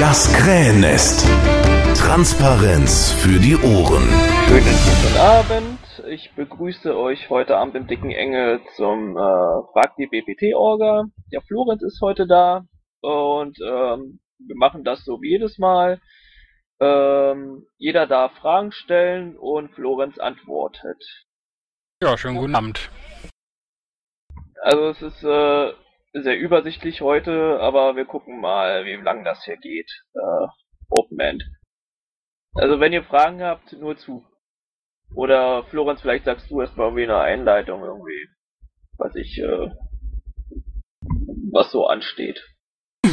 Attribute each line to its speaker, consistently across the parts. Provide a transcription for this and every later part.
Speaker 1: Das Krähennest. Transparenz für die Ohren.
Speaker 2: Schönen guten Abend. Ich begrüße euch heute Abend im Dicken Engel zum äh, Frag die BPT-Orga. Der Florenz ist heute da und ähm, wir machen das so wie jedes Mal. Ähm, jeder darf Fragen stellen und Florenz antwortet.
Speaker 3: Ja, schönen guten Abend.
Speaker 2: Also es ist äh, sehr übersichtlich heute, aber wir gucken mal, wie lang das hier geht. Äh, Open End. Also wenn ihr Fragen habt, nur zu. Oder Florenz, vielleicht sagst du erstmal irgendwie eine Einleitung irgendwie, was ich, äh, was so ansteht.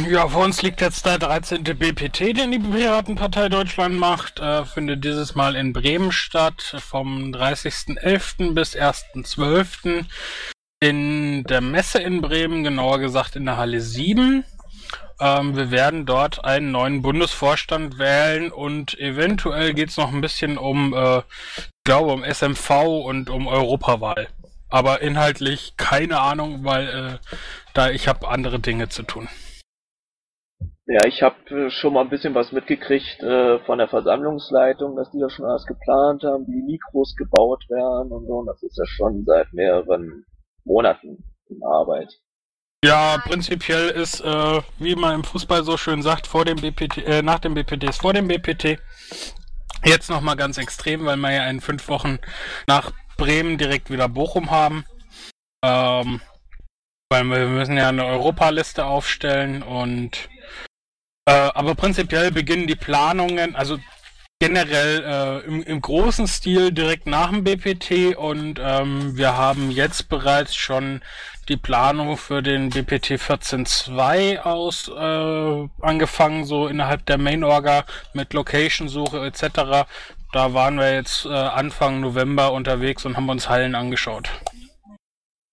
Speaker 3: Ja, vor uns liegt jetzt der 13. BPT, den die Piratenpartei Deutschland macht. Äh, findet dieses Mal in Bremen statt, vom 30.11. bis 1.12. in der Messe in Bremen, genauer gesagt in der Halle 7. Ähm, wir werden dort einen neuen Bundesvorstand wählen und eventuell geht es noch ein bisschen um, äh, glaube, um SMV und um Europawahl. Aber inhaltlich keine Ahnung, weil äh, da ich habe andere Dinge zu tun.
Speaker 2: Ja, ich habe schon mal ein bisschen was mitgekriegt äh, von der Versammlungsleitung, dass die da schon alles geplant haben, wie Mikros gebaut werden und so. Und das ist ja schon seit mehreren Monaten in Arbeit.
Speaker 3: Ja, prinzipiell ist, äh, wie man im Fußball so schön sagt, vor dem BPT, äh, nach dem BPT ist vor dem BPT. Jetzt nochmal ganz extrem, weil wir ja in fünf Wochen nach Bremen direkt wieder Bochum haben. Ähm, weil wir müssen ja eine Europaliste aufstellen und äh, aber prinzipiell beginnen die Planungen, also generell äh, im, im, großen Stil direkt nach dem BPT und ähm, wir haben jetzt bereits schon die Planung für den BPT 14.2 aus äh, angefangen, so innerhalb der Main Orga mit Location-Suche etc. Da waren wir jetzt äh, Anfang November unterwegs und haben uns Hallen angeschaut.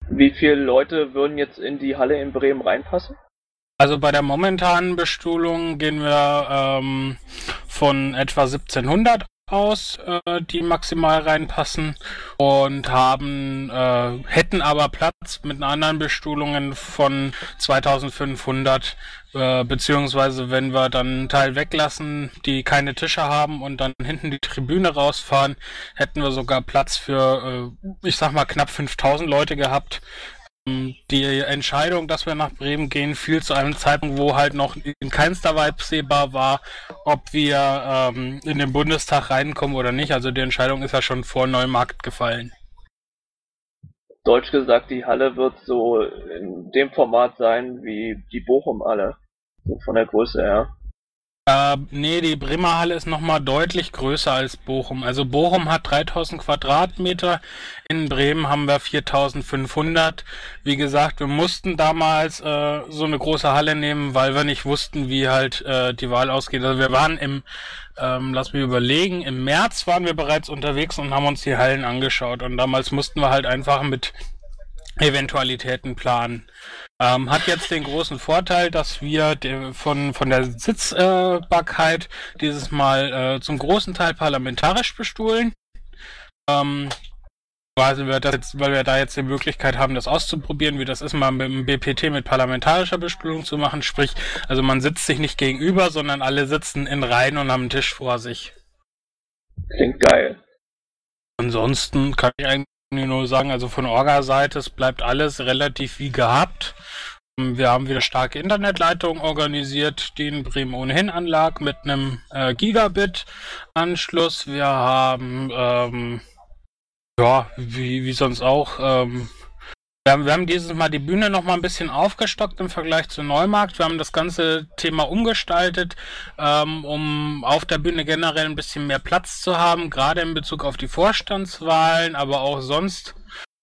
Speaker 2: Wie viele Leute würden jetzt in die Halle in Bremen reinpassen?
Speaker 3: Also bei der momentanen Bestuhlung gehen wir ähm, von etwa 1700 aus, äh, die maximal reinpassen und haben äh, hätten aber Platz mit anderen Bestuhlungen von 2500 äh, beziehungsweise wenn wir dann einen Teil weglassen, die keine Tische haben und dann hinten die Tribüne rausfahren, hätten wir sogar Platz für, äh, ich sag mal, knapp 5000 Leute gehabt. Die Entscheidung, dass wir nach Bremen gehen, fiel zu einem Zeitpunkt, wo halt noch in keinster Weise absehbar war, ob wir ähm, in den Bundestag reinkommen oder nicht. Also die Entscheidung ist ja schon vor Neumarkt gefallen.
Speaker 2: Deutsch gesagt, die Halle wird so in dem Format sein wie die Bochum-Halle. So von der Größe her.
Speaker 3: Äh, nee, die Bremer Halle ist nochmal deutlich größer als Bochum. Also Bochum hat 3000 Quadratmeter, in Bremen haben wir 4500. Wie gesagt, wir mussten damals äh, so eine große Halle nehmen, weil wir nicht wussten, wie halt äh, die Wahl ausgeht. Also wir waren im, ähm, lass mich überlegen, im März waren wir bereits unterwegs und haben uns die Hallen angeschaut. Und damals mussten wir halt einfach mit Eventualitäten planen. Ähm, hat jetzt den großen Vorteil, dass wir von, von der Sitzbarkeit äh, dieses Mal äh, zum großen Teil parlamentarisch bestuhlen. Ähm, weil wir, das jetzt, weil wir da jetzt die Möglichkeit haben, das auszuprobieren, wie das ist, mal mit dem BPT mit parlamentarischer Bestuhlung zu machen. Sprich, also man sitzt sich nicht gegenüber, sondern alle sitzen in Reihen und haben einen Tisch vor sich.
Speaker 2: Klingt geil.
Speaker 3: Ansonsten kann ich eigentlich nur sagen, also von Orga-Seite, es bleibt alles relativ wie gehabt. Wir haben wieder starke Internetleitungen organisiert, die in Bremen ohnehin anlag, mit einem äh, Gigabit-Anschluss. Wir haben, ähm, ja, wie, wie sonst auch, ähm, wir haben, wir haben dieses Mal die Bühne noch mal ein bisschen aufgestockt im Vergleich zu Neumarkt. Wir haben das ganze Thema umgestaltet, ähm, um auf der Bühne generell ein bisschen mehr Platz zu haben, gerade in Bezug auf die Vorstandswahlen, aber auch sonst,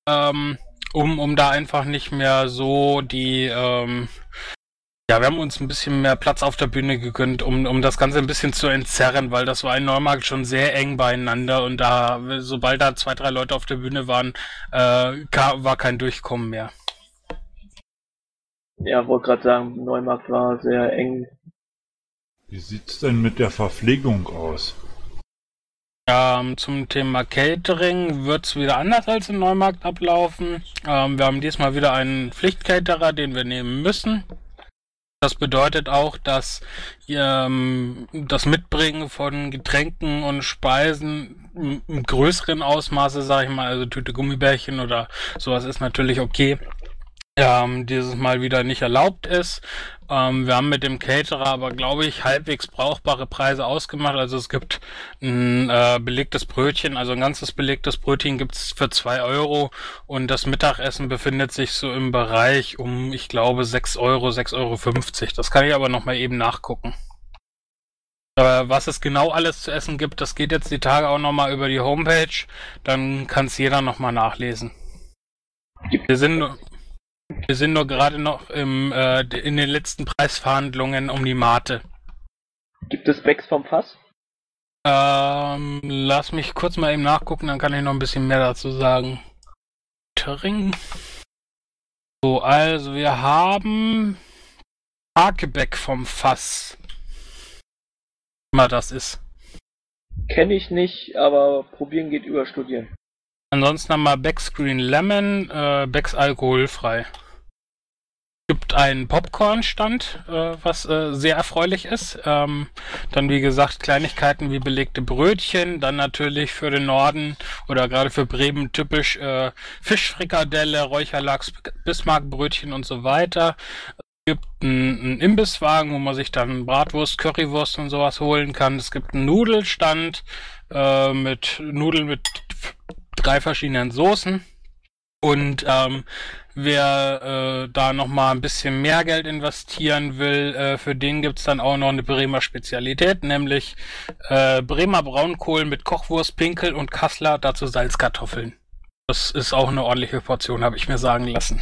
Speaker 3: ähm, um, um da einfach nicht mehr so die ähm, ja, wir haben uns ein bisschen mehr Platz auf der Bühne gegönnt, um, um das Ganze ein bisschen zu entzerren, weil das war in Neumarkt schon sehr eng beieinander und da, sobald da zwei, drei Leute auf der Bühne waren, äh, war kein Durchkommen mehr.
Speaker 2: Ja, wollte gerade sagen, Neumarkt war sehr eng.
Speaker 4: Wie sieht's denn mit der Verpflegung aus?
Speaker 3: Ähm, zum Thema Catering wird es wieder anders als in Neumarkt ablaufen. Ähm, wir haben diesmal wieder einen Pflichtcaterer, den wir nehmen müssen. Das bedeutet auch, dass ähm, das Mitbringen von Getränken und Speisen im größeren Ausmaße, sage ich mal, also Tüte Gummibärchen oder sowas ist natürlich okay, ähm, dieses Mal wieder nicht erlaubt ist. Ähm, wir haben mit dem Caterer aber, glaube ich, halbwegs brauchbare Preise ausgemacht. Also es gibt ein äh, belegtes Brötchen, also ein ganzes belegtes Brötchen gibt's für zwei Euro und das Mittagessen befindet sich so im Bereich um, ich glaube, sechs Euro, sechs Euro. fünfzig. Das kann ich aber nochmal eben nachgucken. Was es genau alles zu essen gibt, das geht jetzt die Tage auch nochmal über die Homepage. Dann kann es jeder nochmal nachlesen. Wir sind, wir sind nur gerade noch im, äh, in den letzten Preisverhandlungen um die Mate.
Speaker 2: Gibt es Becks vom Fass?
Speaker 3: Ähm, lass mich kurz mal eben nachgucken, dann kann ich noch ein bisschen mehr dazu sagen. Töring. So, also wir haben Arkebeck vom Fass. Immer das ist.
Speaker 2: Kenne ich nicht, aber probieren geht über studieren.
Speaker 3: Ansonsten haben wir Becks Green Lemon, äh, Becks alkoholfrei. gibt einen Popcorn-Stand, äh, was äh, sehr erfreulich ist. Ähm, dann, wie gesagt, Kleinigkeiten wie belegte Brötchen. Dann natürlich für den Norden oder gerade für Bremen typisch äh, Fischfrikadelle, Räucherlachs, Bismarckbrötchen und so weiter. Es gibt einen, einen Imbisswagen, wo man sich dann Bratwurst, Currywurst und sowas holen kann. Es gibt einen Nudelstand äh, mit Nudeln mit drei verschiedenen Soßen. Und ähm, wer äh, da nochmal ein bisschen mehr Geld investieren will, äh, für den gibt's dann auch noch eine Bremer Spezialität, nämlich äh, Bremer Braunkohl mit Kochwurst, Pinkel und Kassler, dazu Salzkartoffeln. Das ist auch eine ordentliche Portion, habe ich mir sagen lassen.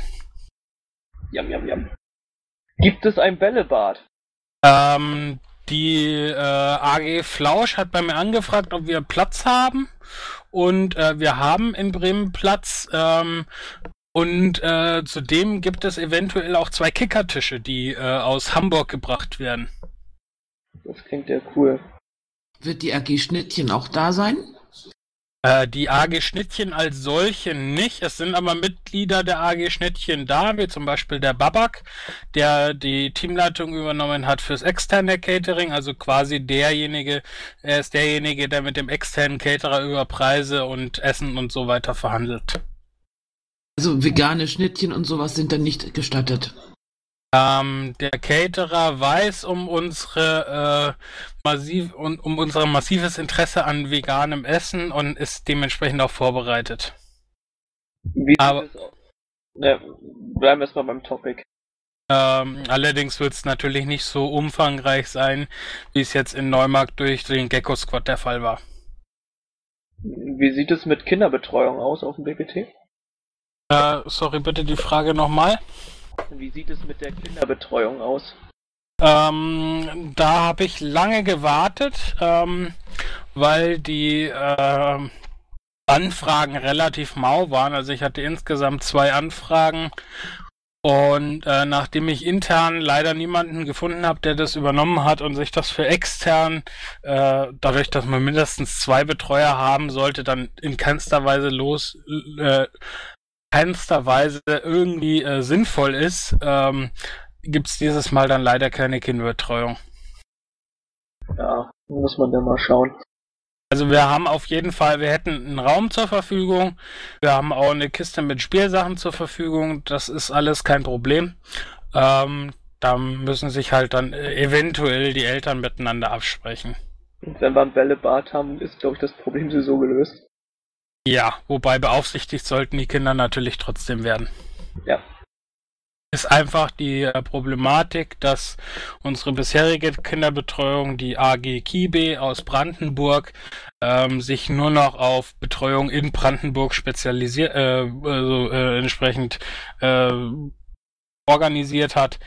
Speaker 2: Jam, jam, jam. Gibt es ein Bällebad?
Speaker 3: Ähm, die äh, AG Flausch hat bei mir angefragt, ob wir Platz haben. Und äh, wir haben in Bremen Platz. Ähm, und äh, zudem gibt es eventuell auch zwei Kickertische, die äh, aus Hamburg gebracht werden.
Speaker 2: Das klingt ja cool.
Speaker 5: Wird die AG Schnittchen auch da sein?
Speaker 3: Äh, die AG Schnittchen als solche nicht. Es sind aber Mitglieder der AG Schnittchen da, wie zum Beispiel der Babak, der die Teamleitung übernommen hat fürs externe Catering, also quasi derjenige, er ist derjenige, der mit dem externen Caterer über Preise und Essen und so weiter verhandelt.
Speaker 5: Also vegane Schnittchen und sowas sind dann nicht gestattet.
Speaker 3: Ähm, der Caterer weiß um unsere äh, massiv um, um unser massives Interesse an veganem Essen und ist dementsprechend auch vorbereitet.
Speaker 2: Wie
Speaker 3: Aber-?
Speaker 2: Ja, bleiben wir erstmal beim Topic.
Speaker 3: Ähm, allerdings wird es natürlich nicht so umfangreich sein, wie es jetzt in Neumarkt durch den Gecko Squad der Fall war.
Speaker 2: Wie sieht es mit Kinderbetreuung aus auf dem BPT?
Speaker 3: Äh, sorry, bitte die Frage nochmal.
Speaker 2: Wie sieht es mit der Kinderbetreuung aus?
Speaker 3: Ähm, da habe ich lange gewartet, ähm, weil die ähm, Anfragen relativ mau waren. Also ich hatte insgesamt zwei Anfragen und äh, nachdem ich intern leider niemanden gefunden habe, der das übernommen hat und sich das für extern, äh, dadurch, dass man mindestens zwei Betreuer haben sollte, dann in keinster Weise los, äh, keinster Weise irgendwie äh, sinnvoll ist, ähm, gibt's dieses Mal dann leider keine Kinderbetreuung.
Speaker 2: Ja, muss man dann mal schauen.
Speaker 3: Also wir haben auf jeden Fall, wir hätten einen Raum zur Verfügung, wir haben auch eine Kiste mit Spielsachen zur Verfügung, das ist alles kein Problem. Ähm, da müssen sich halt dann äh, eventuell die Eltern miteinander absprechen.
Speaker 2: Und wenn wir ein Bällebad haben, ist, glaube ich, das Problem sowieso gelöst.
Speaker 3: Ja, wobei beaufsichtigt sollten die Kinder natürlich trotzdem werden.
Speaker 2: Ja.
Speaker 3: Ist einfach die äh, Problematik, dass unsere bisherige Kinderbetreuung, die AG Kibe aus Brandenburg, ähm, sich nur noch auf Betreuung in Brandenburg spezialisiert, äh, also äh, entsprechend äh, organisiert hat,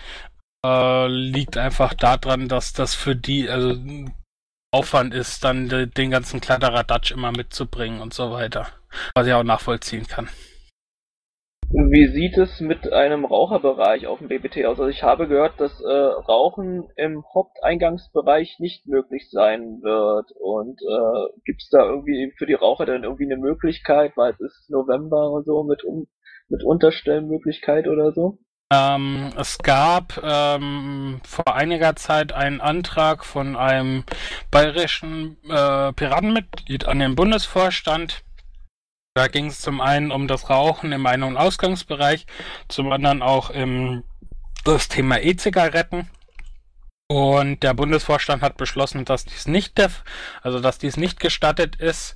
Speaker 3: äh, liegt einfach daran, dass das für die, also Aufwand ist, dann de, den ganzen Kladderadatsch immer mitzubringen und so weiter. Was ich auch nachvollziehen kann.
Speaker 2: Wie sieht es mit einem Raucherbereich auf dem BBT aus? Also ich habe gehört, dass äh, Rauchen im Haupteingangsbereich nicht möglich sein wird. Und äh, gibt es da irgendwie für die Raucher dann irgendwie eine Möglichkeit, weil es ist November und so, mit, um, mit Unterstellmöglichkeit oder so?
Speaker 3: Ähm, es gab ähm, vor einiger Zeit einen Antrag von einem bayerischen äh, Piratenmitglied an den Bundesvorstand. Da ging es zum einen um das Rauchen im Ein- und Ausgangsbereich, zum anderen auch im das Thema E-Zigaretten. Und der Bundesvorstand hat beschlossen, dass dies nicht also dass dies nicht gestattet ist.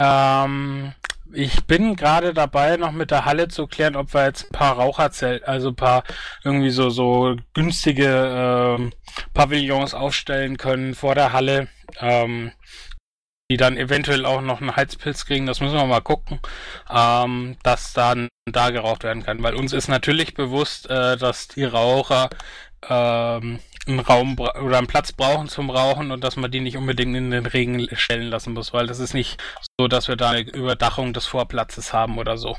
Speaker 3: Ähm, ich bin gerade dabei, noch mit der Halle zu klären, ob wir jetzt ein paar Raucherzelt, also ein paar irgendwie so so günstige ähm, Pavillons aufstellen können vor der Halle, ähm, die dann eventuell auch noch einen Heizpilz kriegen. Das müssen wir mal gucken, ähm, dass dann da geraucht werden kann, weil uns ist natürlich bewusst, äh, dass die Raucher ähm, einen Raum oder einen Platz brauchen zum Rauchen und dass man die nicht unbedingt in den Regen stellen lassen muss, weil das ist nicht so, dass wir da eine Überdachung des Vorplatzes haben oder so.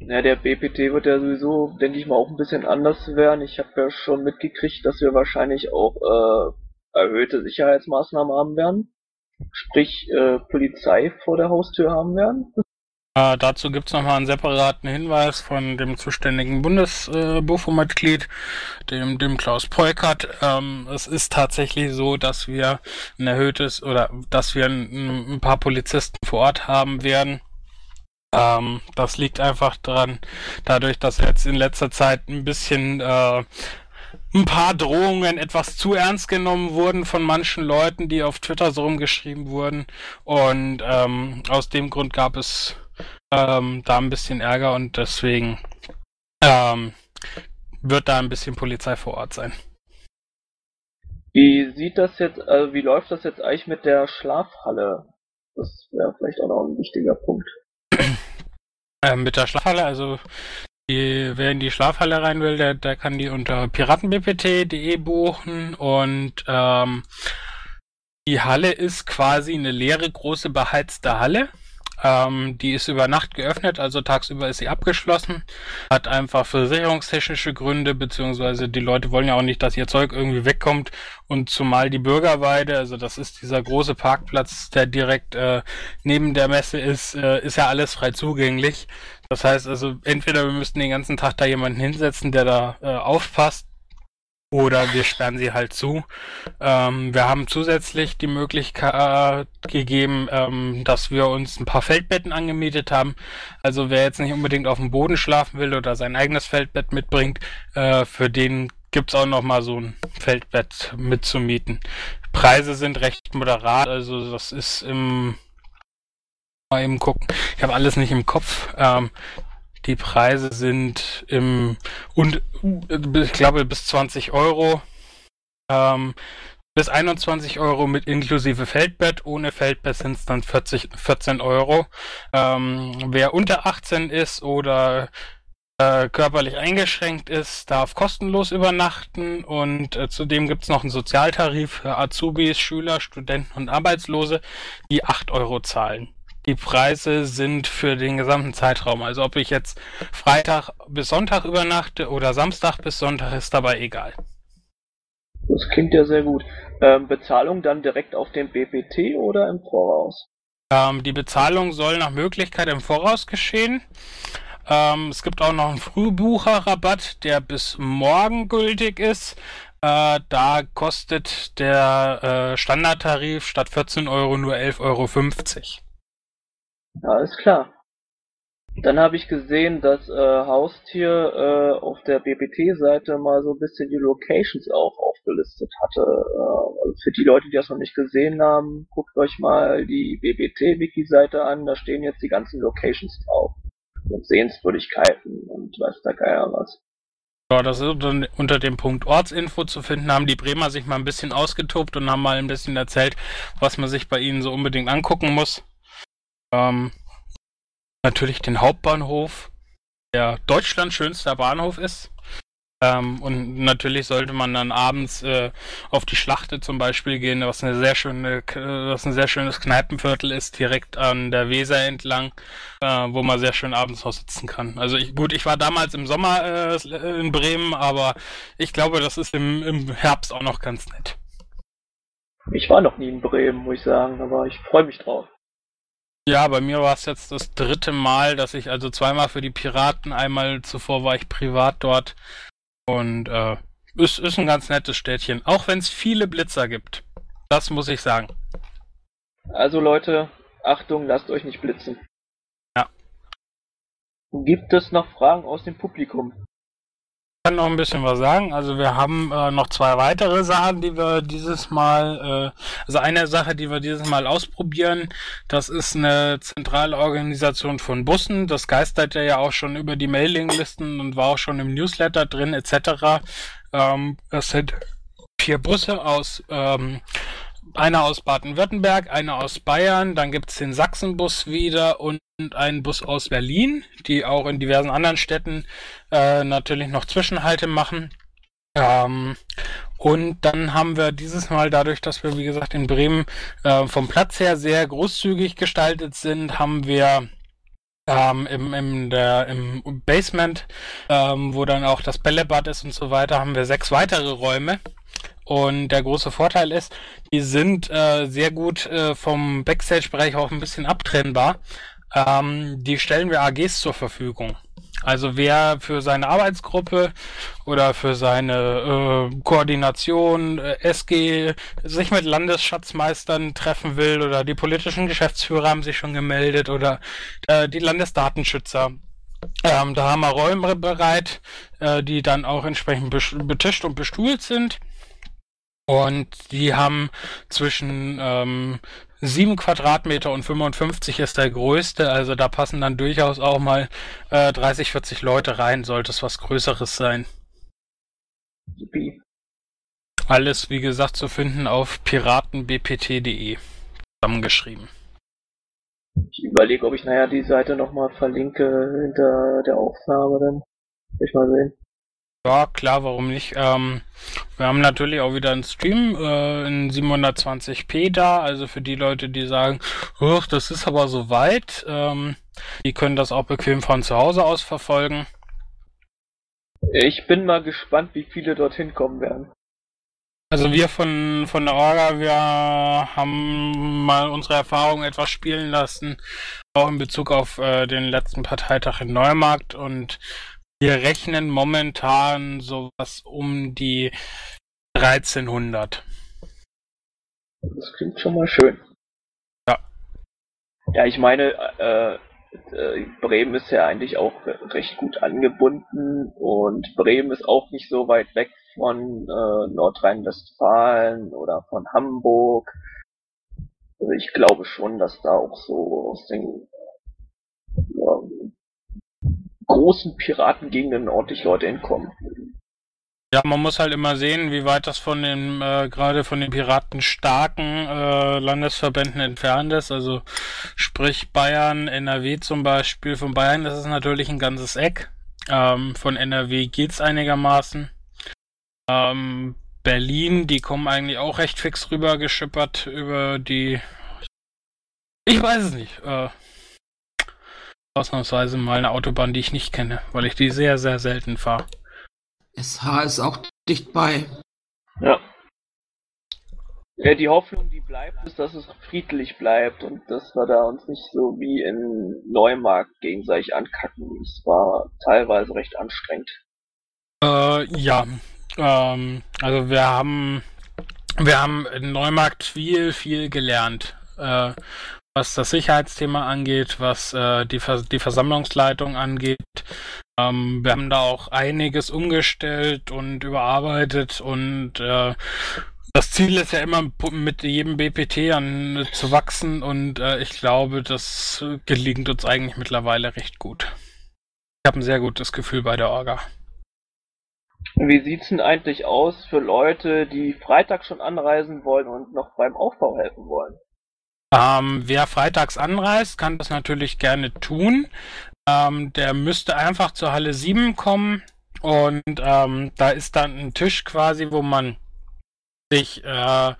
Speaker 2: Ja, der BPT wird ja sowieso, denke ich mal, auch ein bisschen anders werden. Ich habe ja schon mitgekriegt, dass wir wahrscheinlich auch äh, erhöhte Sicherheitsmaßnahmen haben werden. Sprich, äh, Polizei vor der Haustür haben werden.
Speaker 3: Äh, dazu gibt es nochmal einen separaten Hinweis von dem zuständigen Bundesbufo-Mitglied, dem, dem Klaus Peukert. Ähm, es ist tatsächlich so, dass wir ein erhöhtes oder dass wir ein, ein paar Polizisten vor Ort haben werden. Ähm, das liegt einfach daran, dadurch, dass jetzt in letzter Zeit ein bisschen äh, ein paar Drohungen etwas zu ernst genommen wurden von manchen Leuten, die auf Twitter so rumgeschrieben wurden. Und ähm, aus dem Grund gab es ähm, da ein bisschen Ärger und deswegen ähm, wird da ein bisschen Polizei vor Ort sein.
Speaker 2: Wie sieht das jetzt, also wie läuft das jetzt eigentlich mit der Schlafhalle? Das wäre vielleicht auch noch ein wichtiger Punkt.
Speaker 3: Ähm, mit der Schlafhalle, also die, wer in die Schlafhalle rein will, der, der kann die unter piratenbpt.de buchen und ähm, die Halle ist quasi eine leere, große, beheizte Halle. Ähm, die ist über Nacht geöffnet, also tagsüber ist sie abgeschlossen. Hat einfach versicherungstechnische Gründe, beziehungsweise die Leute wollen ja auch nicht, dass ihr Zeug irgendwie wegkommt. Und zumal die Bürgerweide, also das ist dieser große Parkplatz, der direkt äh, neben der Messe ist, äh, ist ja alles frei zugänglich. Das heißt also, entweder wir müssten den ganzen Tag da jemanden hinsetzen, der da äh, aufpasst, oder wir sperren sie halt zu. Ähm, wir haben zusätzlich die Möglichkeit gegeben, ähm, dass wir uns ein paar Feldbetten angemietet haben. Also wer jetzt nicht unbedingt auf dem Boden schlafen will oder sein eigenes Feldbett mitbringt, äh, für den gibt's auch noch mal so ein Feldbett mitzumieten. Preise sind recht moderat, also das ist im mal eben gucken. Ich habe alles nicht im Kopf. Ähm, die Preise sind im und ich glaube bis 20 Euro. Ähm, bis 21 Euro mit inklusive Feldbett. Ohne Feldbett sind es dann 40, 14 Euro. Ähm, wer unter 18 ist oder äh, körperlich eingeschränkt ist, darf kostenlos übernachten und äh, zudem gibt es noch einen Sozialtarif für Azubis, Schüler, Studenten und Arbeitslose, die 8 Euro zahlen die Preise sind für den gesamten Zeitraum. Also ob ich jetzt Freitag bis Sonntag übernachte oder Samstag bis Sonntag ist dabei egal.
Speaker 2: Das klingt ja sehr gut. Ähm, Bezahlung dann direkt auf dem BPT oder im Voraus?
Speaker 3: Ähm, die Bezahlung soll nach Möglichkeit im Voraus geschehen. Ähm, es gibt auch noch einen Frühbucherrabatt, der bis morgen gültig ist. Äh, da kostet der äh, Standardtarif statt 14 Euro nur 11,50 Euro.
Speaker 2: Ja, alles klar. Dann habe ich gesehen, dass äh, Haustier äh, auf der BBT-Seite mal so ein bisschen die Locations auch aufgelistet hatte. Äh, also für die Leute, die das noch nicht gesehen haben, guckt euch mal die BBT-Wiki-Seite an. Da stehen jetzt die ganzen Locations drauf. Und Sehenswürdigkeiten und weiß der Geier was.
Speaker 3: Ja, das ist unter, unter dem Punkt Ortsinfo zu finden, haben die Bremer sich mal ein bisschen ausgetobt und haben mal ein bisschen erzählt, was man sich bei ihnen so unbedingt angucken muss. Ähm, natürlich den Hauptbahnhof, der Deutschlands schönster Bahnhof ist. Ähm, und natürlich sollte man dann abends äh, auf die Schlachte zum Beispiel gehen, was eine sehr schöne, was ein sehr schönes Kneipenviertel ist, direkt an der Weser entlang, äh, wo man sehr schön abends noch sitzen kann. Also ich, gut, ich war damals im Sommer äh, in Bremen, aber ich glaube, das ist im, im Herbst auch noch ganz nett.
Speaker 2: Ich war noch nie in Bremen, muss ich sagen, aber ich freue mich drauf.
Speaker 3: Ja, bei mir war es jetzt das dritte Mal, dass ich also zweimal für die Piraten, einmal zuvor war ich privat dort. Und äh, ist, ist ein ganz nettes Städtchen, auch wenn es viele Blitzer gibt. Das muss ich sagen.
Speaker 2: Also Leute, Achtung, lasst euch nicht blitzen.
Speaker 3: Ja.
Speaker 2: Gibt es noch Fragen aus dem Publikum?
Speaker 3: Ich kann noch ein bisschen was sagen. Also wir haben äh, noch zwei weitere Sachen, die wir dieses Mal, äh, also eine Sache, die wir dieses Mal ausprobieren, das ist eine zentrale Organisation von Bussen. Das geistert ja auch schon über die Mailinglisten und war auch schon im Newsletter drin etc. Ähm, das sind vier Busse aus ähm, einer aus Baden-Württemberg, einer aus Bayern, dann gibt's den Sachsenbus wieder und einen Bus aus Berlin, die auch in diversen anderen Städten äh, natürlich noch Zwischenhalte machen. Ähm, und dann haben wir dieses Mal dadurch, dass wir, wie gesagt, in Bremen äh, vom Platz her sehr großzügig gestaltet sind, haben wir ähm, im, im, der, im Basement, ähm, wo dann auch das Bällebad ist und so weiter, haben wir sechs weitere Räume. Und der große Vorteil ist, die sind äh, sehr gut äh, vom Backstage-Bereich auch ein bisschen abtrennbar. Ähm, die stellen wir AGs zur Verfügung. Also wer für seine Arbeitsgruppe oder für seine äh, Koordination äh, SG sich mit Landesschatzmeistern treffen will oder die politischen Geschäftsführer haben sich schon gemeldet oder äh, die Landesdatenschützer. Ähm, da haben wir Räume bereit, äh, die dann auch entsprechend betischt und bestuhlt sind. Und die haben zwischen ähm, 7 Quadratmeter und 55 ist der größte, also da passen dann durchaus auch mal äh, 30, 40 Leute rein, sollte es was Größeres sein. Alles, wie gesagt, zu finden auf piratenbpt.de zusammengeschrieben.
Speaker 2: Ich überlege, ob ich nachher die Seite nochmal verlinke hinter der Aufnahme, dann will ich mal sehen.
Speaker 3: Ja, klar, warum nicht? Ähm, wir haben natürlich auch wieder einen Stream äh, in 720p da, also für die Leute, die sagen, das ist aber so weit, ähm, die können das auch bequem von zu Hause aus verfolgen.
Speaker 2: Ich bin mal gespannt, wie viele dorthin kommen werden.
Speaker 3: Also wir von, von der Orga, wir haben mal unsere Erfahrungen etwas spielen lassen, auch in Bezug auf äh, den letzten Parteitag in Neumarkt und wir rechnen momentan sowas um die 1300.
Speaker 2: Das klingt schon mal schön.
Speaker 3: Ja.
Speaker 2: Ja, ich meine, äh, äh, Bremen ist ja eigentlich auch recht gut angebunden und Bremen ist auch nicht so weit weg von äh, Nordrhein-Westfalen oder von Hamburg. Also ich glaube schon, dass da auch so aus den großen Piratengegenden ordentlich Leute hinkommen.
Speaker 3: Ja, man muss halt immer sehen, wie weit das von den, äh, gerade von den Piraten starken äh, Landesverbänden entfernt ist. Also sprich Bayern, NRW zum Beispiel. Von Bayern ist es natürlich ein ganzes Eck. Ähm, von NRW geht's einigermaßen. Ähm, Berlin, die kommen eigentlich auch recht fix rüber geschippert über die. Ich weiß es nicht. Äh, ausnahmsweise mal eine Autobahn, die ich nicht kenne, weil ich die sehr, sehr selten fahre.
Speaker 5: SH ist auch dicht bei.
Speaker 2: Ja. Ja, die Hoffnung, die bleibt, ist, dass es friedlich bleibt und dass wir da uns nicht so wie in Neumarkt gegenseitig ankacken. Es war teilweise recht anstrengend.
Speaker 3: Äh, ja. Ähm, also wir haben wir haben in Neumarkt viel, viel gelernt. Äh, was das Sicherheitsthema angeht, was äh, die, Vers die Versammlungsleitung angeht. Ähm, wir haben da auch einiges umgestellt und überarbeitet und äh, das Ziel ist ja immer mit jedem BPT an zu wachsen und äh, ich glaube, das gelingt uns eigentlich mittlerweile recht gut. Ich habe ein sehr gutes Gefühl bei der Orga.
Speaker 2: Wie sieht's denn eigentlich aus für Leute, die Freitag schon anreisen wollen und noch beim Aufbau helfen wollen?
Speaker 3: Ähm, wer freitags anreist, kann das natürlich gerne tun. Ähm, der müsste einfach zur Halle 7 kommen und ähm, da ist dann ein Tisch quasi, wo man sich äh,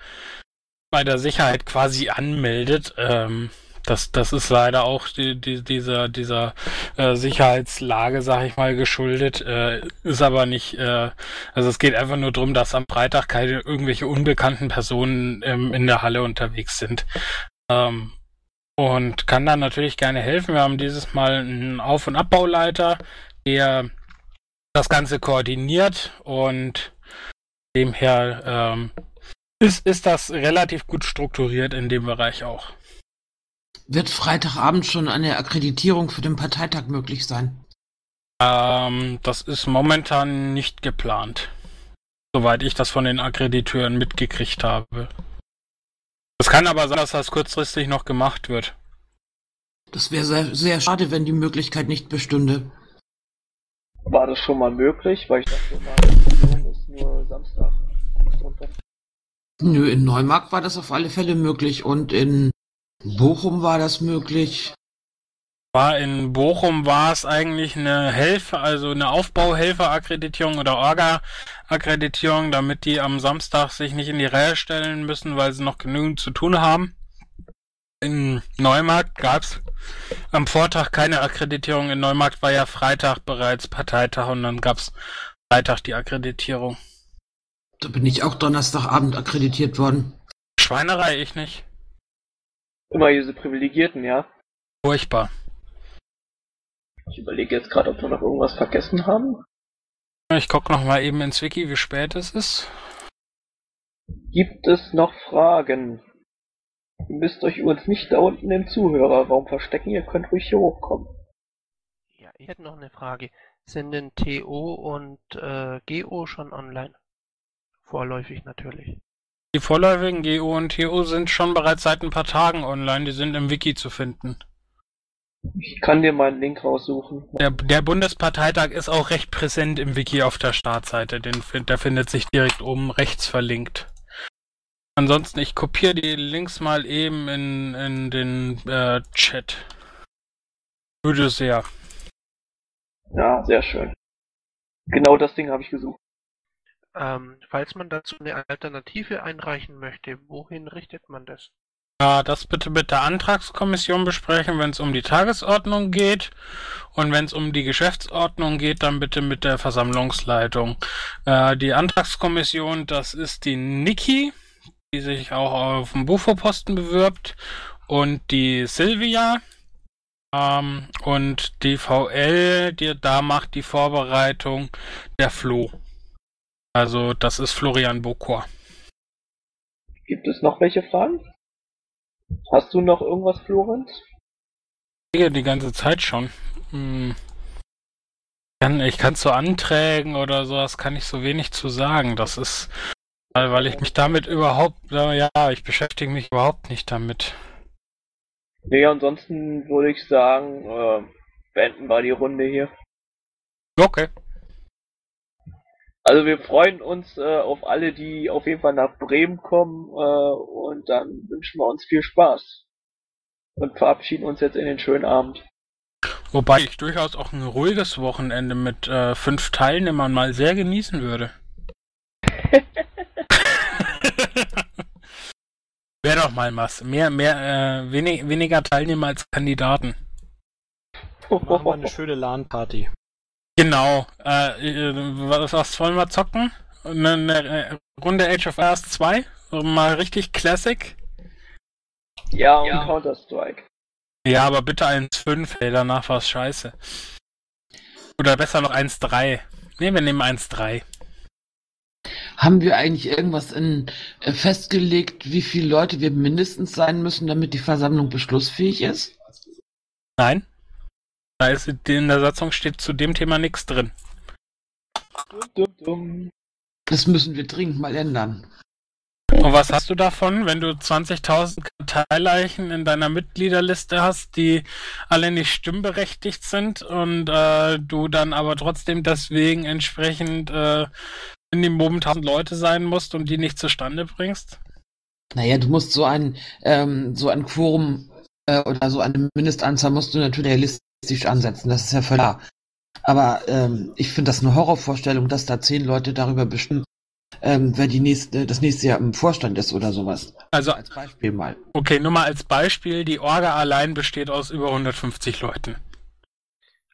Speaker 3: bei der Sicherheit quasi anmeldet. Ähm, das, das ist leider auch die, die, dieser, dieser äh, Sicherheitslage, sag ich mal, geschuldet. Äh, ist aber nicht, äh, also es geht einfach nur darum, dass am Freitag keine irgendwelche unbekannten Personen ähm, in der Halle unterwegs sind. Ähm, und kann dann natürlich gerne helfen. Wir haben dieses Mal einen Auf- und Abbauleiter, der das Ganze koordiniert und demher ähm, ist, ist das relativ gut strukturiert in dem Bereich auch.
Speaker 5: Wird Freitagabend schon eine Akkreditierung für den Parteitag möglich sein?
Speaker 3: Ähm, das ist momentan nicht geplant. Soweit ich das von den Akkrediteuren mitgekriegt habe. Es kann aber sein, dass das kurzfristig noch gemacht wird.
Speaker 5: Das wäre sehr, sehr schade, wenn die Möglichkeit nicht bestünde.
Speaker 2: War das schon mal möglich? Weil ich dachte immer, Aktion ist nur Samstag.
Speaker 5: Nö, in Neumarkt war das auf alle Fälle möglich und in Bochum war das möglich.
Speaker 3: War in Bochum war es eigentlich eine Helfer, also eine Aufbauhelfer-Akkreditierung oder Orga-Akkreditierung, damit die am Samstag sich nicht in die Reihe stellen müssen, weil sie noch genügend zu tun haben. In Neumarkt gab's am Vortag keine Akkreditierung. In Neumarkt war ja Freitag bereits Parteitag und dann gab's Freitag die Akkreditierung.
Speaker 5: Da bin ich auch Donnerstagabend akkreditiert worden.
Speaker 3: Schweinerei, ich nicht.
Speaker 2: Immer diese Privilegierten, ja.
Speaker 3: Furchtbar.
Speaker 2: Ich überlege jetzt gerade, ob wir noch irgendwas vergessen haben.
Speaker 3: Ich guck noch mal eben ins Wiki, wie spät es ist.
Speaker 2: Gibt es noch Fragen? Ihr müsst euch übrigens nicht da unten im Zuhörerraum verstecken, ihr könnt ruhig hier hochkommen.
Speaker 6: Ja, ich hätte noch eine Frage. Sind denn TO und äh, GO schon online? Vorläufig natürlich.
Speaker 3: Die vorläufigen GO und TO sind schon bereits seit ein paar Tagen online, die sind im Wiki zu finden.
Speaker 2: Ich kann dir mal einen Link raussuchen.
Speaker 3: Der, der Bundesparteitag ist auch recht präsent im Wiki auf der Startseite. Den, der findet sich direkt oben rechts verlinkt. Ansonsten, ich kopiere die Links mal eben in, in den äh, Chat. Würde sehr.
Speaker 2: Ja, sehr schön. Genau das Ding habe ich gesucht.
Speaker 6: Ähm, falls man dazu eine Alternative einreichen möchte, wohin richtet man das?
Speaker 3: Das bitte mit der Antragskommission besprechen, wenn es um die Tagesordnung geht. Und wenn es um die Geschäftsordnung geht, dann bitte mit der Versammlungsleitung. Äh, die Antragskommission, das ist die Niki, die sich auch auf dem Bufo-Posten bewirbt. Und die Silvia. Ähm, und die VL, die, da macht die Vorbereitung der Flo. Also das ist Florian Bokor.
Speaker 2: Gibt es noch welche Fragen? Hast du noch irgendwas, Florenz?
Speaker 3: Ja, die ganze Zeit schon. Hm. Kann, ich kann zu Anträgen oder sowas kann ich so wenig zu sagen. Das ist, weil, weil ich mich damit überhaupt, ja, ich beschäftige mich überhaupt nicht damit.
Speaker 2: Nee, ansonsten würde ich sagen, äh, beenden wir die Runde hier.
Speaker 3: Okay.
Speaker 2: Also wir freuen uns äh, auf alle, die auf jeden Fall nach Bremen kommen äh, und dann wünschen wir uns viel Spaß und verabschieden uns jetzt in den schönen Abend.
Speaker 3: Wobei ich durchaus auch ein ruhiges Wochenende mit äh, fünf Teilnehmern mal sehr genießen würde. Wäre doch mal was. Mehr, mehr, äh, wenig, weniger Teilnehmer als Kandidaten.
Speaker 7: Machen wir eine schöne LAN-Party.
Speaker 3: Genau. Äh, äh, was, was wollen wir zocken? Eine, eine Runde Age of Empires 2? So mal richtig Classic?
Speaker 2: Ja, und ja. Counter-Strike.
Speaker 3: Ja, aber bitte 1.5, ey, danach war's scheiße. Oder besser noch 1.3. Ne, wir nehmen 1.3.
Speaker 5: Haben wir eigentlich irgendwas in, äh, festgelegt, wie viele Leute wir mindestens sein müssen, damit die Versammlung beschlussfähig ist?
Speaker 3: Nein. Da ist in der Satzung steht zu dem Thema nichts drin.
Speaker 5: Das müssen wir dringend mal ändern.
Speaker 3: Und was hast du davon, wenn du 20.000 Karteileichen in deiner Mitgliederliste hast, die alle nicht stimmberechtigt sind und äh, du dann aber trotzdem deswegen entsprechend äh, in den Boben 1000 Leute sein musst und die nicht zustande bringst?
Speaker 5: Naja, du musst so ein, ähm, so ein Quorum äh, oder so eine Mindestanzahl musst du natürlich realistisch ansetzen, das ist ja völlig klar. Aber ähm, ich finde das eine Horrorvorstellung, dass da zehn Leute darüber bestimmen, ähm, wer die nächste, das nächste Jahr im Vorstand ist oder sowas.
Speaker 3: Also
Speaker 5: Als Beispiel mal.
Speaker 3: Okay, nur mal als Beispiel, die Orga allein besteht aus über 150 Leuten.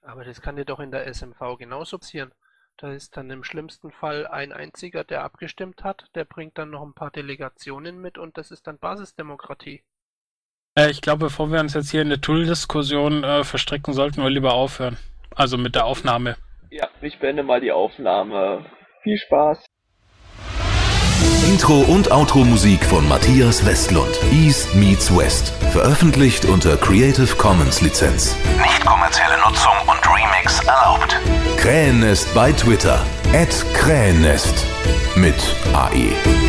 Speaker 6: Aber das kann dir doch in der SMV genauso passieren. Da ist dann im schlimmsten Fall ein einziger, der abgestimmt hat, der bringt dann noch ein paar Delegationen mit und das ist dann Basisdemokratie.
Speaker 3: Äh, ich glaube, bevor wir uns jetzt hier in eine Tool-Diskussion äh, verstricken, sollten wir lieber aufhören. Also mit der Aufnahme.
Speaker 2: Ja, ich beende mal die Aufnahme. Viel Spaß.
Speaker 1: Intro und Outro-Musik von Matthias Westlund. East meets West. Veröffentlicht unter Creative Commons Lizenz. Nicht kommerzielle Nutzung und Remix erlaubt. Krähennest bei Twitter. At Krähennest. Mit AE.